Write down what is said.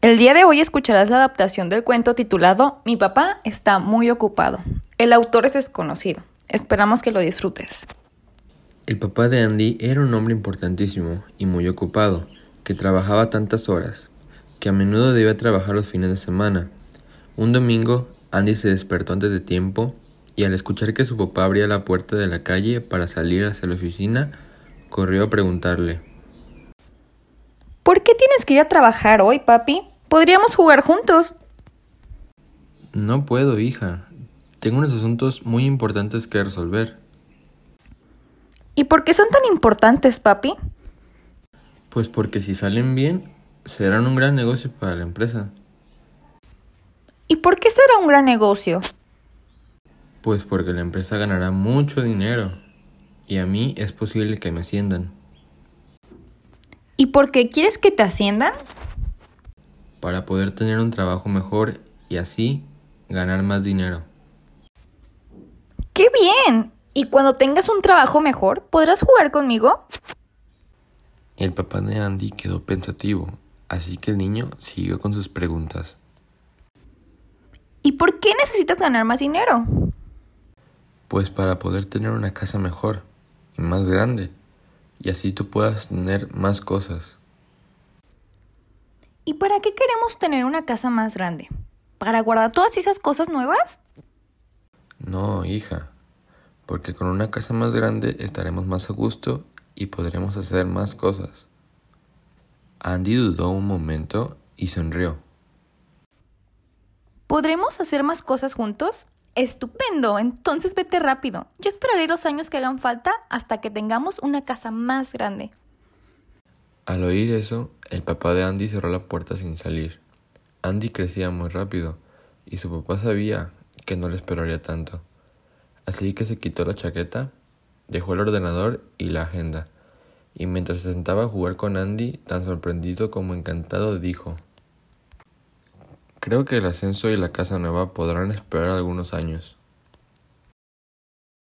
El día de hoy escucharás la adaptación del cuento titulado Mi papá está muy ocupado. El autor es desconocido. Esperamos que lo disfrutes. El papá de Andy era un hombre importantísimo y muy ocupado, que trabajaba tantas horas, que a menudo debía trabajar los fines de semana. Un domingo, Andy se despertó antes de tiempo y al escuchar que su papá abría la puerta de la calle para salir hacia la oficina, corrió a preguntarle ¿Por qué tienes que ir a trabajar hoy, papi? Podríamos jugar juntos. No puedo, hija. Tengo unos asuntos muy importantes que resolver. ¿Y por qué son tan importantes, papi? Pues porque si salen bien, serán un gran negocio para la empresa. ¿Y por qué será un gran negocio? Pues porque la empresa ganará mucho dinero. Y a mí es posible que me asciendan. ¿Y por qué quieres que te asciendan? Para poder tener un trabajo mejor y así ganar más dinero. ¡Qué bien! ¿Y cuando tengas un trabajo mejor, podrás jugar conmigo? El papá de Andy quedó pensativo, así que el niño siguió con sus preguntas. ¿Y por qué necesitas ganar más dinero? Pues para poder tener una casa mejor y más grande y así tú puedas tener más cosas. ¿Y para qué queremos tener una casa más grande? ¿Para guardar todas esas cosas nuevas? No, hija, porque con una casa más grande estaremos más a gusto y podremos hacer más cosas. Andy dudó un momento y sonrió. ¿Podremos hacer más cosas juntos? Estupendo, entonces vete rápido. Yo esperaré los años que hagan falta hasta que tengamos una casa más grande. Al oír eso, el papá de Andy cerró la puerta sin salir. Andy crecía muy rápido y su papá sabía que no le esperaría tanto. Así que se quitó la chaqueta, dejó el ordenador y la agenda, y mientras se sentaba a jugar con Andy, tan sorprendido como encantado, dijo Creo que el ascenso y la casa nueva podrán esperar algunos años.